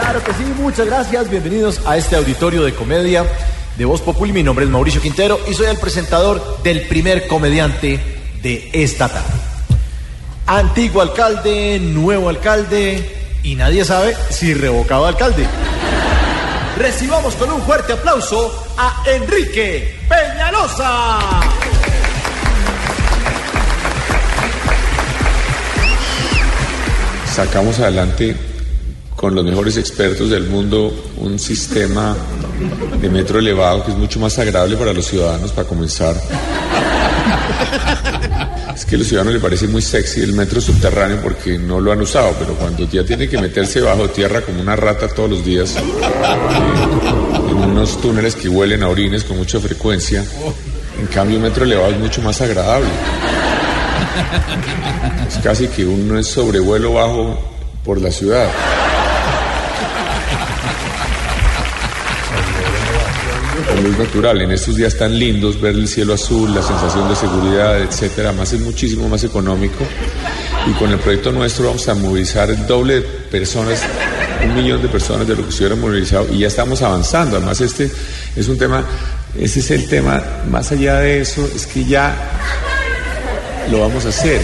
Claro que sí, muchas gracias. Bienvenidos a este auditorio de comedia de Voz Populi. Mi nombre es Mauricio Quintero y soy el presentador del primer comediante de esta tarde. Antiguo alcalde, nuevo alcalde y nadie sabe si revocado alcalde. Recibamos con un fuerte aplauso a Enrique Peñalosa. Sacamos adelante con los mejores expertos del mundo un sistema de metro elevado que es mucho más agradable para los ciudadanos para comenzar. Es que a los ciudadanos les parece muy sexy el metro subterráneo porque no lo han usado, pero cuando ya tiene que meterse bajo tierra como una rata todos los días, eh, en unos túneles que huelen a orines con mucha frecuencia, en cambio el metro elevado es mucho más agradable. Es casi que uno es sobrevuelo bajo por la ciudad. Natural. En estos días tan lindos, ver el cielo azul, la sensación de seguridad, etcétera, más es muchísimo más económico. Y con el proyecto nuestro vamos a movilizar el doble de personas, un millón de personas de lo que se hubiera movilizado y ya estamos avanzando. Además, este es un tema, ese es el tema, más allá de eso, es que ya lo vamos a hacer.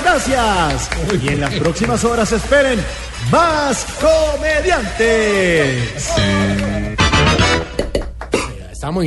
Gracias. Y en las próximas horas esperen más comediantes. Estamos.